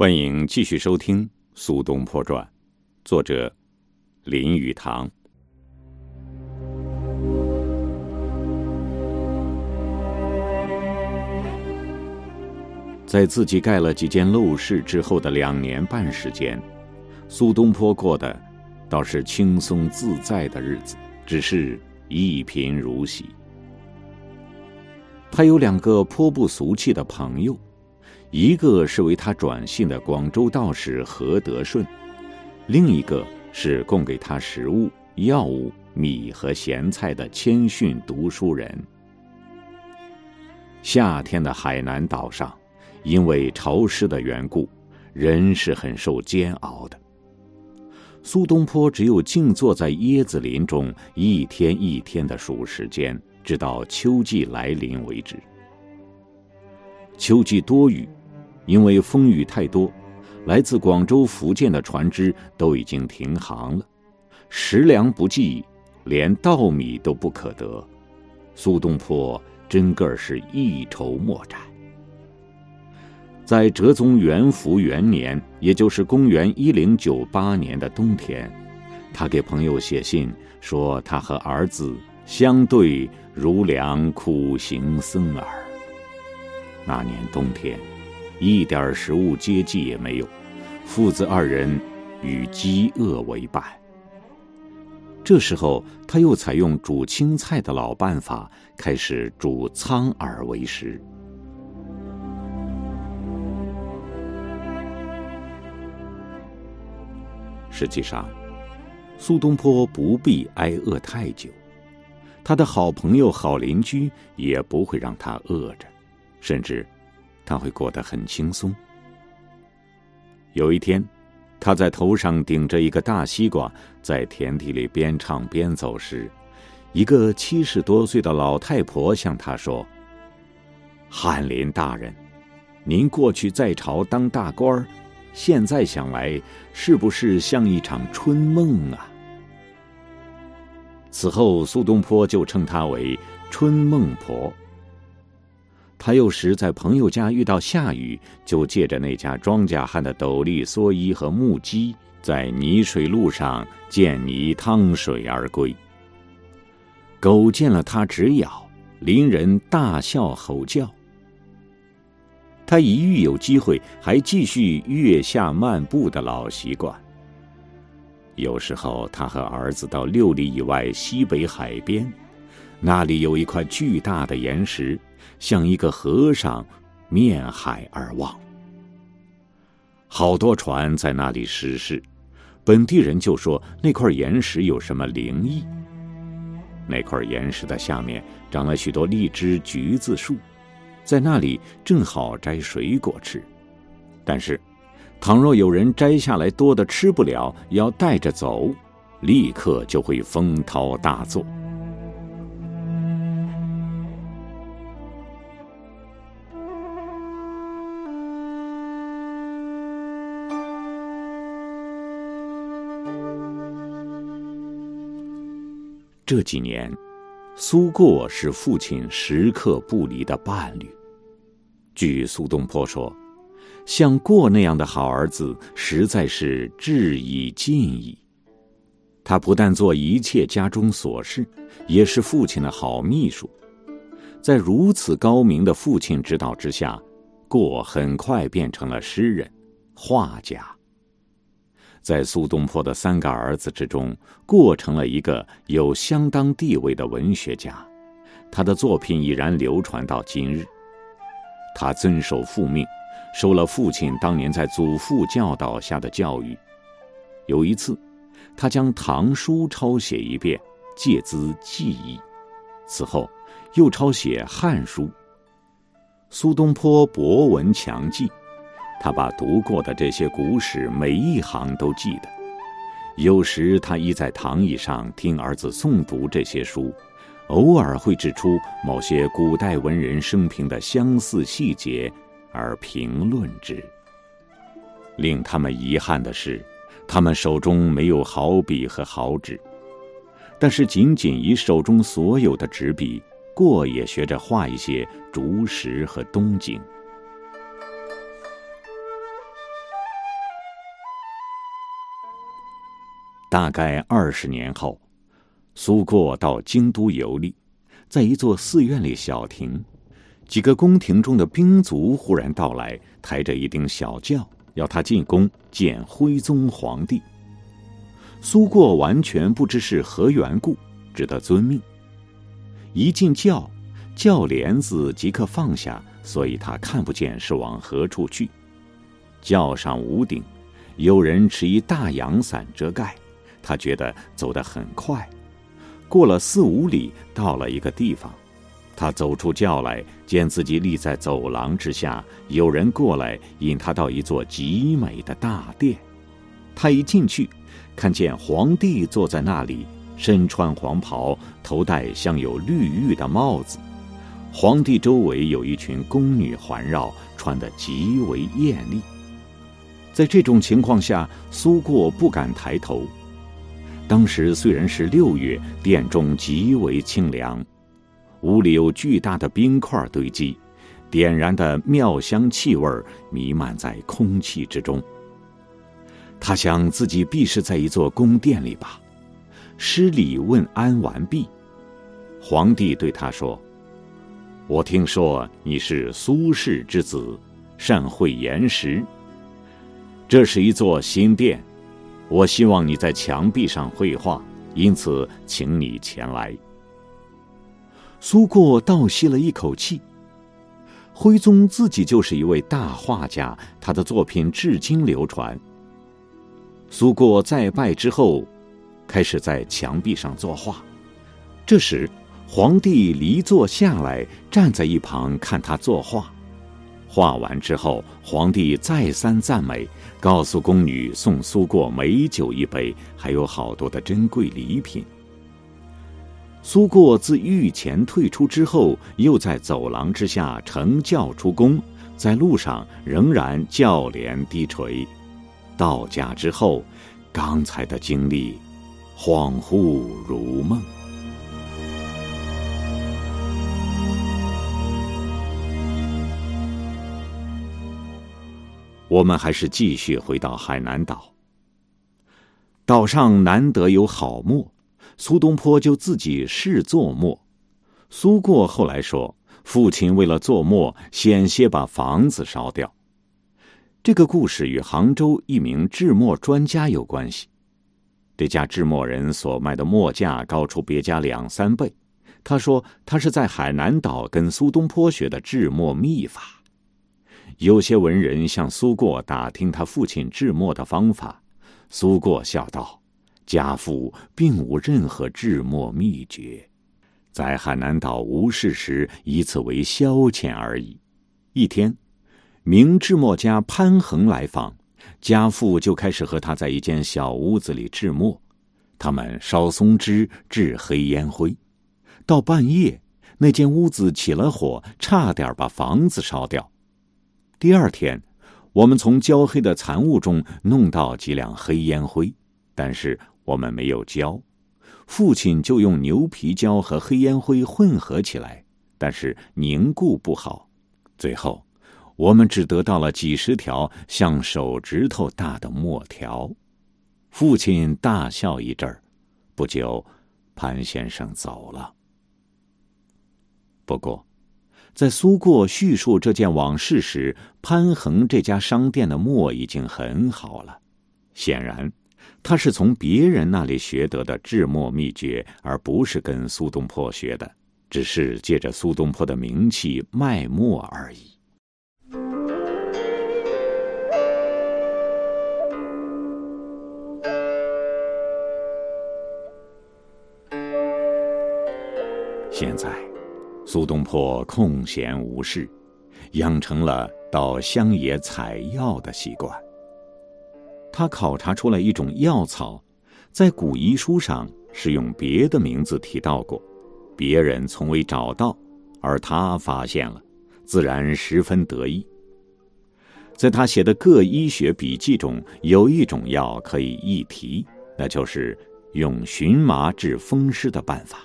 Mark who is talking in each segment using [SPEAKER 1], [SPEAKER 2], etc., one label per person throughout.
[SPEAKER 1] 欢迎继续收听《苏东坡传》，作者林语堂。在自己盖了几间陋室之后的两年半时间，苏东坡过的倒是轻松自在的日子，只是一贫如洗。他有两个颇不俗气的朋友。一个是为他转信的广州道士何德顺，另一个是供给他食物、药物、米和咸菜的谦逊读书人。夏天的海南岛上，因为潮湿的缘故，人是很受煎熬的。苏东坡只有静坐在椰子林中，一天一天的数时间，直到秋季来临为止。秋季多雨。因为风雨太多，来自广州、福建的船只都已经停航了，食粮不济，连稻米都不可得。苏东坡真个儿是一筹莫展。在哲宗元符元年，也就是公元一零九八年的冬天，他给朋友写信说，他和儿子相对如两苦行僧耳。那年冬天。一点食物接济也没有，父子二人与饥饿为伴。这时候，他又采用煮青菜的老办法，开始煮苍耳为食。实际上，苏东坡不必挨饿太久，他的好朋友、好邻居也不会让他饿着，甚至。他会过得很轻松。有一天，他在头上顶着一个大西瓜，在田地里边唱边走时，一个七十多岁的老太婆向他说：“翰林大人，您过去在朝当大官儿，现在想来，是不是像一场春梦啊？”此后，苏东坡就称她为“春梦婆”。他有时在朋友家遇到下雨，就借着那家庄稼汉的斗笠、蓑衣和木屐，在泥水路上溅泥趟水而归。狗见了他直咬，邻人大笑吼叫。他一遇有机会，还继续月下漫步的老习惯。有时候，他和儿子到六里以外西北海边，那里有一块巨大的岩石。像一个和尚面海而望，好多船在那里失事，本地人就说那块岩石有什么灵异。那块岩石的下面长了许多荔枝、橘子树，在那里正好摘水果吃。但是，倘若有人摘下来多的吃不了，要带着走，立刻就会风涛大作。这几年，苏过是父亲时刻不离的伴侣。据苏东坡说，像过那样的好儿子，实在是至以尽矣。他不但做一切家中琐事，也是父亲的好秘书。在如此高明的父亲指导之下，过很快变成了诗人、画家。在苏东坡的三个儿子之中，过成了一个有相当地位的文学家，他的作品已然流传到今日。他遵守父命，受了父亲当年在祖父教导下的教育。有一次，他将唐书抄写一遍，借资记忆。此后，又抄写汉书。苏东坡博闻强记。他把读过的这些古史每一行都记得，有时他依在躺椅上听儿子诵读这些书，偶尔会指出某些古代文人生平的相似细节而评论之。令他们遗憾的是，他们手中没有好笔和好纸，但是仅仅以手中所有的纸笔，过也学着画一些竹石和冬景。大概二十年后，苏过到京都游历，在一座寺院里小停，几个宫廷中的兵卒忽然到来，抬着一顶小轿，要他进宫见徽宗皇帝。苏过完全不知是何缘故，只得遵命。一进轿，轿帘子即刻放下，所以他看不见是往何处去。轿上无顶，有人持一大阳伞遮盖。他觉得走得很快，过了四五里，到了一个地方。他走出轿来，见自己立在走廊之下，有人过来引他到一座极美的大殿。他一进去，看见皇帝坐在那里，身穿黄袍，头戴镶有绿玉的帽子。皇帝周围有一群宫女环绕，穿得极为艳丽。在这种情况下，苏过不敢抬头。当时虽然是六月，殿中极为清凉，屋里有巨大的冰块堆积，点燃的妙香气味弥漫在空气之中。他想自己必是在一座宫殿里吧。施礼问安完毕，皇帝对他说：“我听说你是苏轼之子，善会言诗。这是一座新殿。”我希望你在墙壁上绘画，因此请你前来。苏过倒吸了一口气。徽宗自己就是一位大画家，他的作品至今流传。苏过再拜之后，开始在墙壁上作画。这时，皇帝离座下来，站在一旁看他作画。画完之后，皇帝再三赞美，告诉宫女送苏过美酒一杯，还有好多的珍贵礼品。苏过自御前退出之后，又在走廊之下乘轿出宫，在路上仍然轿帘低垂。到家之后，刚才的经历恍惚如梦。我们还是继续回到海南岛。岛上难得有好墨，苏东坡就自己试做墨。苏过后来说，父亲为了做墨，险些把房子烧掉。这个故事与杭州一名制墨专家有关系。这家制墨人所卖的墨价高出别家两三倍。他说他是在海南岛跟苏东坡学的制墨秘法。有些文人向苏过打听他父亲制墨的方法，苏过笑道：“家父并无任何制墨秘诀，在海南岛无事时以此为消遣而已。”一天，明制墨家潘恒来访，家父就开始和他在一间小屋子里制墨。他们烧松枝制黑烟灰，到半夜，那间屋子起了火，差点把房子烧掉。第二天，我们从焦黑的残雾中弄到几两黑烟灰，但是我们没有焦。父亲就用牛皮胶和黑烟灰混合起来，但是凝固不好。最后，我们只得到了几十条像手指头大的墨条。父亲大笑一阵儿，不久，潘先生走了。不过。在苏过叙述这件往事时，潘恒这家商店的墨已经很好了。显然，他是从别人那里学得的制墨秘诀，而不是跟苏东坡学的，只是借着苏东坡的名气卖墨而已。现在。苏东坡空闲无事，养成了到乡野采药的习惯。他考察出来一种药草，在古医书上是用别的名字提到过，别人从未找到，而他发现了，自然十分得意。在他写的各医学笔记中，有一种药可以一提，那就是用荨麻治风湿的办法。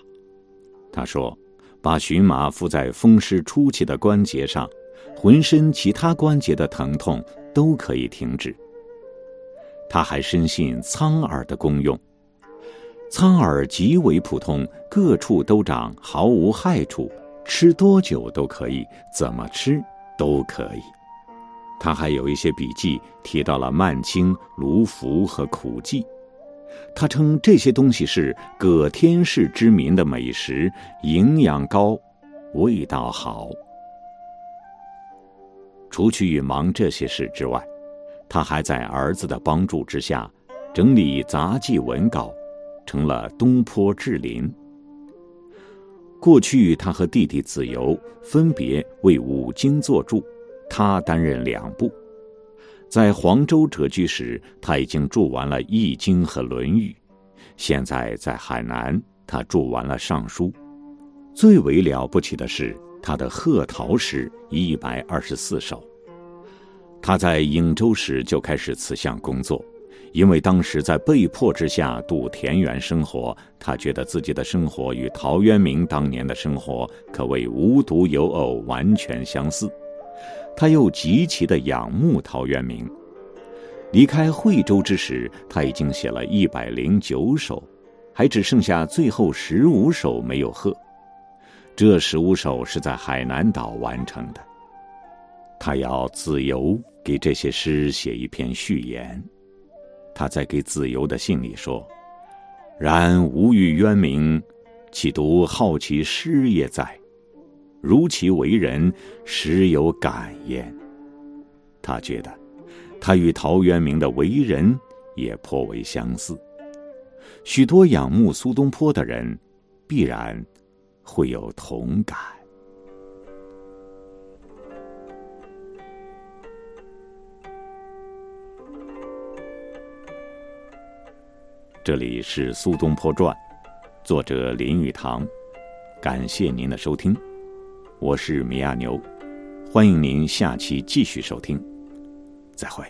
[SPEAKER 1] 他说。把荨麻敷在风湿初期的关节上，浑身其他关节的疼痛都可以停止。他还深信苍耳的功用，苍耳极为普通，各处都长，毫无害处，吃多久都可以，怎么吃都可以。他还有一些笔记提到了曼青、卢浮和苦剂，他称这些东西是葛天氏之民的美食，营养高，味道好。除去忙这些事之外，他还在儿子的帮助之下，整理杂记文稿。成了东坡志林。过去，他和弟弟子由分别为五经作注，他担任两部。在黄州谪居时，他已经注完了《易经》和《论语》。现在在海南，他注完了《尚书》。最为了不起的是他的贺陶诗一百二十四首。他在颍州时就开始此项工作。因为当时在被迫之下度田园生活，他觉得自己的生活与陶渊明当年的生活可谓无独有偶，完全相似。他又极其的仰慕陶渊明。离开惠州之时，他已经写了一百零九首，还只剩下最后十五首没有贺。这十五首是在海南岛完成的。他要自由给这些诗写一篇序言。他在给子由的信里说：“然吾欲渊明，岂独好其诗也哉？如其为人，实有感焉。”他觉得，他与陶渊明的为人也颇为相似。许多仰慕苏东坡的人，必然会有同感。这里是《苏东坡传》，作者林语堂。感谢您的收听，我是米亚牛，欢迎您下期继续收听，再会。